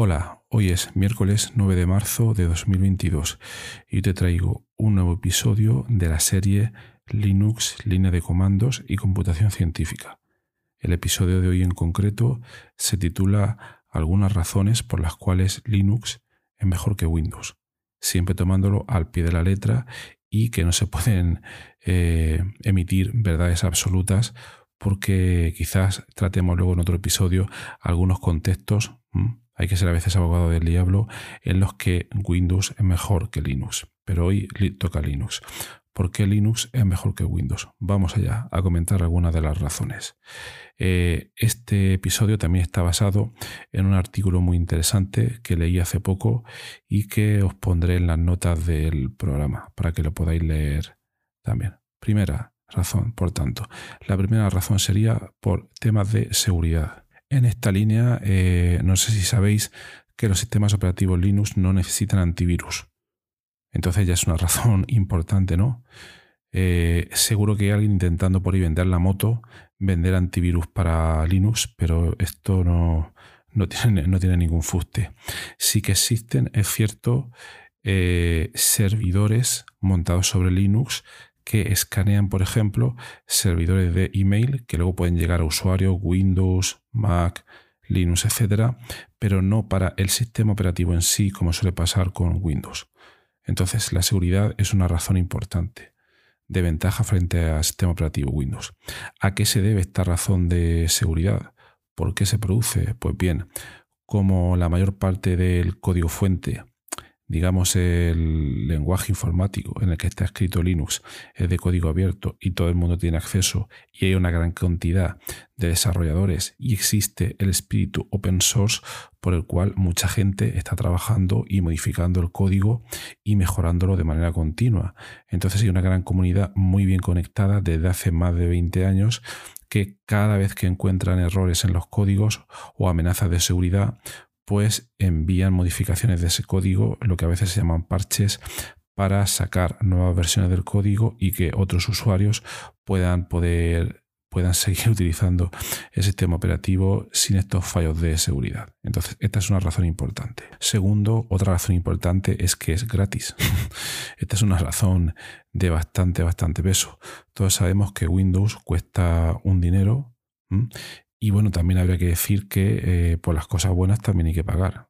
Hola, hoy es miércoles 9 de marzo de 2022 y te traigo un nuevo episodio de la serie Linux, línea de comandos y computación científica. El episodio de hoy en concreto se titula Algunas razones por las cuales Linux es mejor que Windows, siempre tomándolo al pie de la letra y que no se pueden eh, emitir verdades absolutas porque quizás tratemos luego en otro episodio algunos contextos hay que ser a veces abogado del diablo en los que Windows es mejor que Linux. Pero hoy toca Linux. ¿Por qué Linux es mejor que Windows? Vamos allá a comentar algunas de las razones. Eh, este episodio también está basado en un artículo muy interesante que leí hace poco y que os pondré en las notas del programa para que lo podáis leer también. Primera razón, por tanto. La primera razón sería por temas de seguridad. En esta línea, eh, no sé si sabéis que los sistemas operativos Linux no necesitan antivirus. Entonces ya es una razón importante, ¿no? Eh, seguro que hay alguien intentando por ahí vender la moto, vender antivirus para Linux, pero esto no, no, tiene, no tiene, ningún fuste. Sí que existen, es cierto, eh, servidores montados sobre Linux que escanean, por ejemplo, servidores de email que luego pueden llegar a usuarios Windows, Mac, Linux, etcétera, pero no para el sistema operativo en sí, como suele pasar con Windows. Entonces, la seguridad es una razón importante de ventaja frente al sistema operativo Windows. ¿A qué se debe esta razón de seguridad? ¿Por qué se produce? Pues bien, como la mayor parte del código fuente digamos, el lenguaje informático en el que está escrito Linux es de código abierto y todo el mundo tiene acceso y hay una gran cantidad de desarrolladores y existe el espíritu open source por el cual mucha gente está trabajando y modificando el código y mejorándolo de manera continua. Entonces hay una gran comunidad muy bien conectada desde hace más de 20 años que cada vez que encuentran errores en los códigos o amenazas de seguridad, pues envían modificaciones de ese código, lo que a veces se llaman parches, para sacar nuevas versiones del código y que otros usuarios puedan poder puedan seguir utilizando el sistema operativo sin estos fallos de seguridad. Entonces, esta es una razón importante. Segundo, otra razón importante es que es gratis. esta es una razón de bastante, bastante peso. Todos sabemos que Windows cuesta un dinero y bueno, también habría que decir que eh, por las cosas buenas también hay que pagar.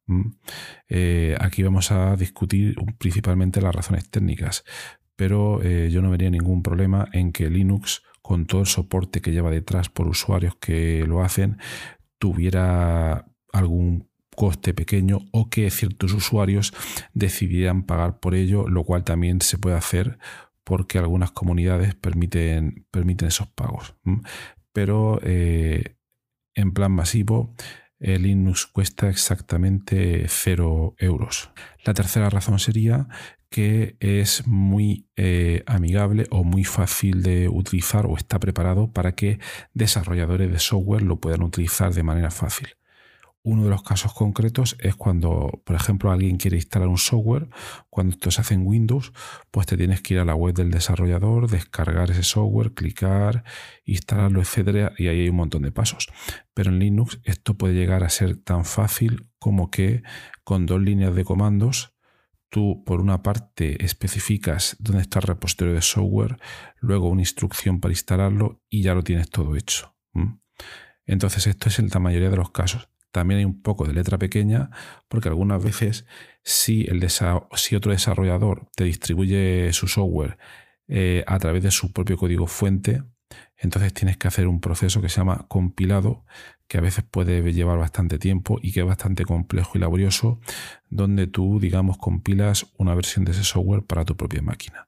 Eh, aquí vamos a discutir principalmente las razones técnicas, pero eh, yo no vería ningún problema en que Linux, con todo el soporte que lleva detrás por usuarios que lo hacen, tuviera algún coste pequeño o que ciertos usuarios decidieran pagar por ello, lo cual también se puede hacer porque algunas comunidades permiten, permiten esos pagos. Pero en plan masivo, Linux cuesta exactamente 0 euros. La tercera razón sería que es muy eh, amigable o muy fácil de utilizar o está preparado para que desarrolladores de software lo puedan utilizar de manera fácil. Uno de los casos concretos es cuando, por ejemplo, alguien quiere instalar un software, cuando esto se hace en Windows, pues te tienes que ir a la web del desarrollador, descargar ese software, clicar, instalarlo, etcétera, y ahí hay un montón de pasos. Pero en Linux esto puede llegar a ser tan fácil como que con dos líneas de comandos tú por una parte especificas dónde está el repositorio de software, luego una instrucción para instalarlo y ya lo tienes todo hecho. Entonces esto es en la mayoría de los casos. También hay un poco de letra pequeña porque algunas veces si, otro desarrollador te distribuye su software eh, a través de su propio código fuente, entonces tienes que hacer un proceso que se llama compilado, que a veces puede llevar bastante tiempo y que es bastante complejo y laborioso, donde tú, digamos, compilas una versión de ese software para tu propia máquina.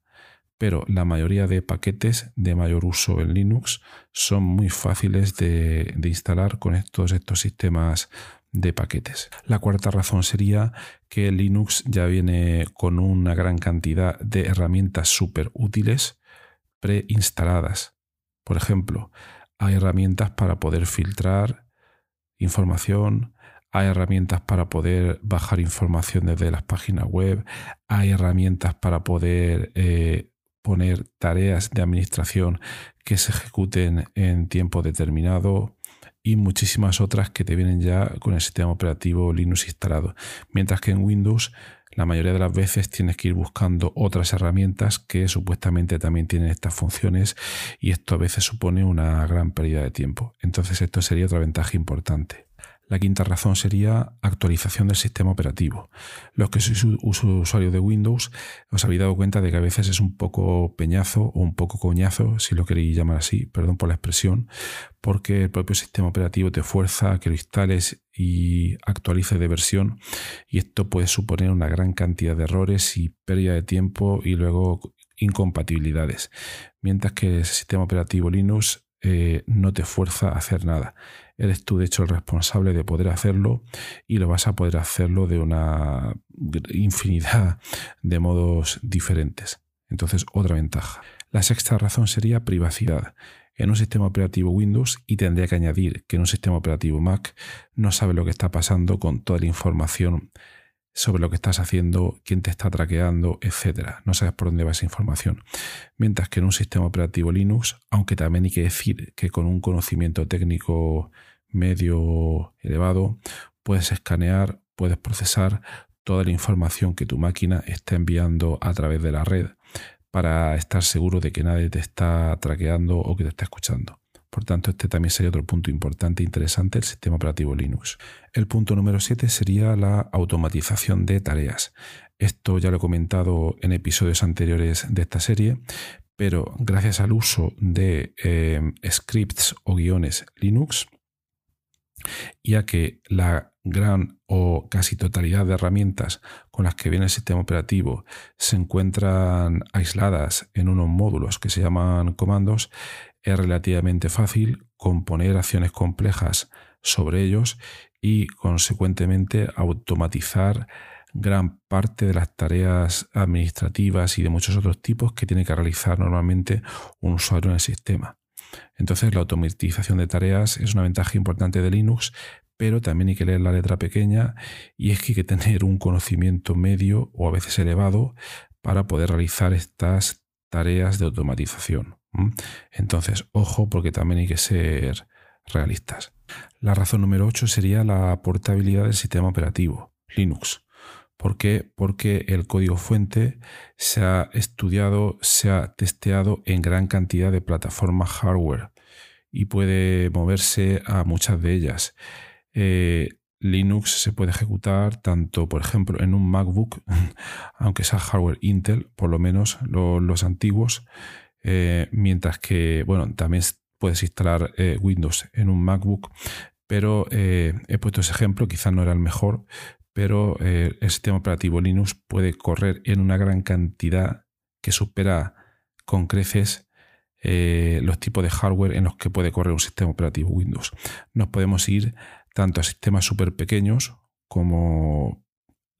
Pero la mayoría de paquetes de mayor uso en Linux son muy fáciles de, instalar con todos estos sistemas de paquetes. La cuarta razón sería que Linux ya viene con una gran cantidad de herramientas súper útiles preinstaladas. Por ejemplo, hay herramientas para poder filtrar información, hay herramientas para poder bajar información desde las páginas web, hay herramientas para poder eh, poner tareas de administración que se ejecuten en tiempo determinado y muchísimas otras que te vienen ya con el sistema operativo Linux instalado. Mientras que en Windows la mayoría de las veces tienes que ir buscando otras herramientas que supuestamente también tienen estas funciones y esto a veces supone una gran pérdida de tiempo. Entonces esto sería otra ventaja importante. La quinta razón sería actualización del sistema operativo. Los que sois usuarios de Windows os habéis dado cuenta de que a veces es un poco peñazo o un poco coñazo, si lo queréis llamar así, perdón por la expresión, porque el propio sistema operativo te fuerza a que lo instales y actualices de versión y esto puede suponer una gran cantidad de errores y pérdida de tiempo y luego incompatibilidades. Mientras que el sistema operativo Linux eh, no te fuerza a hacer nada. Eres tú, de hecho, el responsable de poder hacerlo y lo vas a poder hacerlo de una infinidad de modos diferentes. Entonces, otra ventaja. La sexta razón sería privacidad. En un sistema operativo Windows, y tendría que añadir que en un sistema operativo Mac no sabe lo que está pasando con toda la información sobre lo que estás haciendo, quién te está traqueando, etcétera. No sabes por dónde va esa información. Mientras que en un sistema operativo Linux, aunque también hay que decir que con un conocimiento técnico medio elevado, puedes escanear, puedes procesar toda la información que tu máquina está enviando a través de la red para estar seguro de que nadie te está traqueando o que te está escuchando. Por tanto, este también sería otro punto importante e interesante del sistema operativo Linux. El punto número 7 sería la automatización de tareas. Esto ya lo he comentado en episodios anteriores de esta serie, pero gracias al uso de eh, scripts o guiones Linux, ya que la gran o casi totalidad de herramientas con las que viene el sistema operativo se encuentran aisladas en unos módulos que se llaman comandos, es relativamente fácil componer acciones complejas sobre ellos y consecuentemente automatizar gran parte de las tareas administrativas y de muchos otros tipos que tiene que realizar normalmente un usuario en el sistema. Entonces la automatización de tareas es una ventaja importante de Linux, pero también hay que leer la letra pequeña y es que hay que tener un conocimiento medio o a veces elevado para poder realizar estas tareas de automatización. Entonces, ojo porque también hay que ser realistas. La razón número 8 sería la portabilidad del sistema operativo, Linux. ¿Por qué? Porque el código fuente se ha estudiado, se ha testeado en gran cantidad de plataformas hardware y puede moverse a muchas de ellas. Eh, Linux se puede ejecutar tanto, por ejemplo, en un MacBook, aunque sea hardware Intel, por lo menos los antiguos, eh, mientras que, bueno, también puedes instalar eh, Windows en un MacBook, pero he puesto ese ejemplo, quizás no era el mejor, pero eh, el sistema operativo Linux puede correr en una gran cantidad que supera con creces eh, los tipos de hardware en los que puede correr un sistema operativo Windows. Nos podemos ir tanto a sistemas súper pequeños como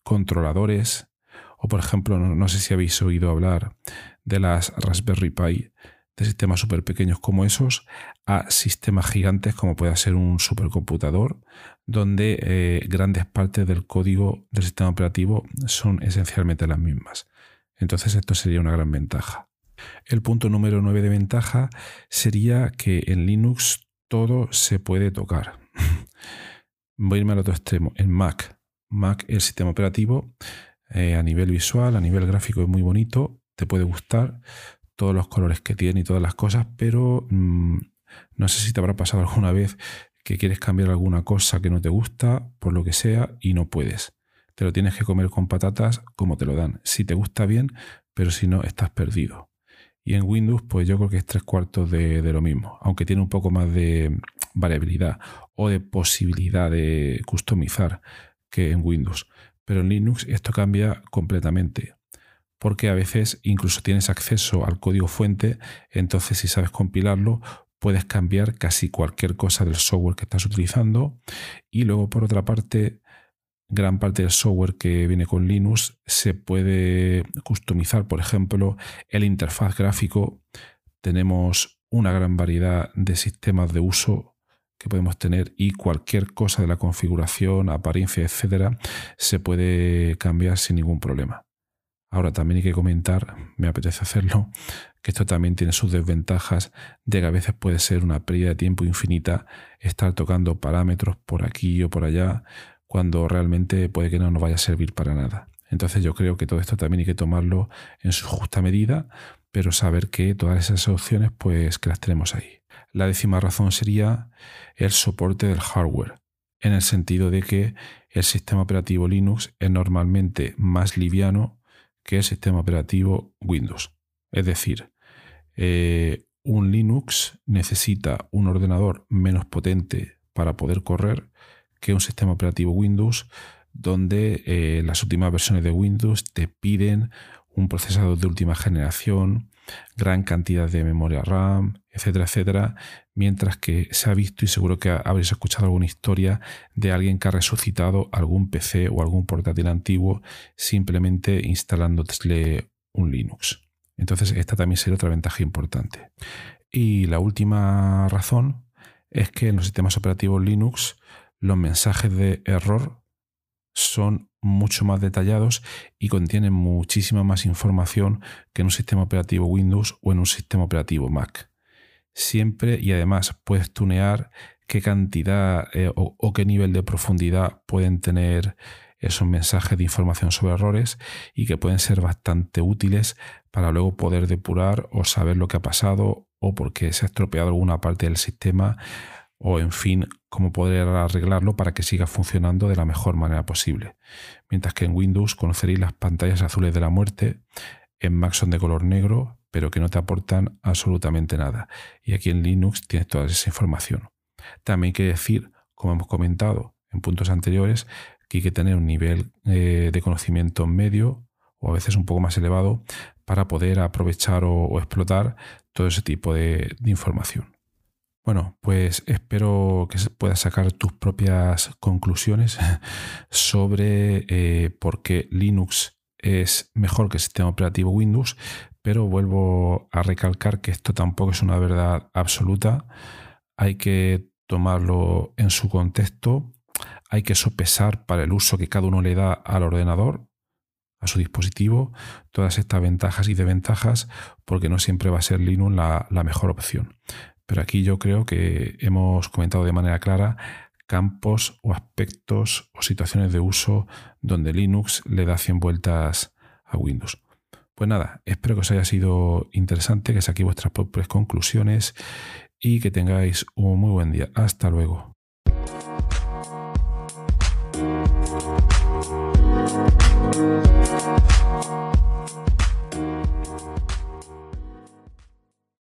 controladores, o por ejemplo, no, sé si habéis oído hablar de las Raspberry Pi, de sistemas súper pequeños como esos, a sistemas gigantes como puede ser un supercomputador, donde eh, grandes partes del código del sistema operativo son esencialmente las mismas. Entonces esto sería una gran ventaja. El punto número 9 de ventaja sería que en Linux todo se puede tocar. Voy a irme al otro extremo. En Mac, Mac, el sistema operativo, eh, a nivel visual, a nivel gráfico es muy bonito, te puede gustar todos los colores que tiene y todas las cosas, pero mm, no sé si te habrá pasado alguna vez que quieres cambiar alguna cosa que no te gusta, por lo que sea, y no puedes. Te lo tienes que comer con patatas como te lo dan. Si te gusta bien, pero si no, estás perdido. Y en Windows, pues yo creo que es tres cuartos de, lo mismo, aunque tiene un poco más de variabilidad o de posibilidad de customizar que en Windows. Pero en Linux esto cambia completamente, porque a veces incluso tienes acceso al código fuente, entonces si sabes compilarlo, puedes cambiar casi cualquier cosa del software que estás utilizando. Y luego, por otra parte, gran parte del software que viene con Linux se puede customizar. Por ejemplo, el interfaz gráfico. Tenemos una gran variedad de sistemas de uso que podemos tener y cualquier cosa de la configuración, apariencia, etcétera, se puede cambiar sin ningún problema. Ahora también hay que comentar, me apetece hacerlo, que esto también tiene sus desventajas de que a veces puede ser una pérdida de tiempo infinita estar tocando parámetros por aquí o por allá cuando realmente puede que no nos vaya a servir para nada. Entonces yo creo que todo esto también hay que tomarlo en su justa medida, pero saber que todas esas opciones pues que las tenemos ahí. La décima razón sería el soporte del hardware, en el sentido de que el sistema operativo Linux es normalmente más liviano que el sistema operativo Windows. Es decir, eh, un Linux necesita un ordenador menos potente para poder correr que un sistema operativo Windows, donde eh, las últimas versiones de Windows te piden un procesador de última generación, gran cantidad de memoria RAM, etcétera, etcétera, mientras que se ha visto y seguro que habréis escuchado alguna historia de alguien que ha resucitado algún PC o algún portátil antiguo simplemente instalándole un Linux. Entonces esta también sería otra ventaja importante. Y la última razón es que en los sistemas operativos Linux los mensajes de error son mucho más detallados y contienen muchísima más información que en un sistema operativo Windows o en un sistema operativo Mac. Siempre y además puedes tunear qué cantidad eh, o, qué nivel de profundidad pueden tener esos mensajes de información sobre errores y que pueden ser bastante útiles para luego poder depurar o saber lo que ha pasado o por qué se ha estropeado alguna parte del sistema o en fin, cómo poder arreglarlo para que siga funcionando de la mejor manera posible. Mientras que en Windows conoceréis las pantallas azules de la muerte, en Mac son de color negro, pero que no te aportan absolutamente nada. Y aquí en Linux tienes toda esa información. También hay que decir, como hemos comentado en puntos anteriores, que hay que tener un nivel eh, de conocimiento medio o a veces un poco más elevado para poder aprovechar o, explotar todo ese tipo de información. Bueno, pues espero que puedas sacar tus propias conclusiones sobre eh, por qué Linux es mejor que el sistema operativo Windows, pero vuelvo a recalcar que esto tampoco es una verdad absoluta. Hay que tomarlo en su contexto, hay que sopesar para el uso que cada uno le da al ordenador, a su dispositivo, todas estas ventajas y desventajas, porque no siempre va a ser Linux la mejor opción. Pero aquí yo creo que hemos comentado de manera clara campos o aspectos o situaciones de uso donde Linux le da 100 vueltas a Windows. Pues nada, espero que os haya sido interesante, que saquéis vuestras propias conclusiones y que tengáis un muy buen día. Hasta luego.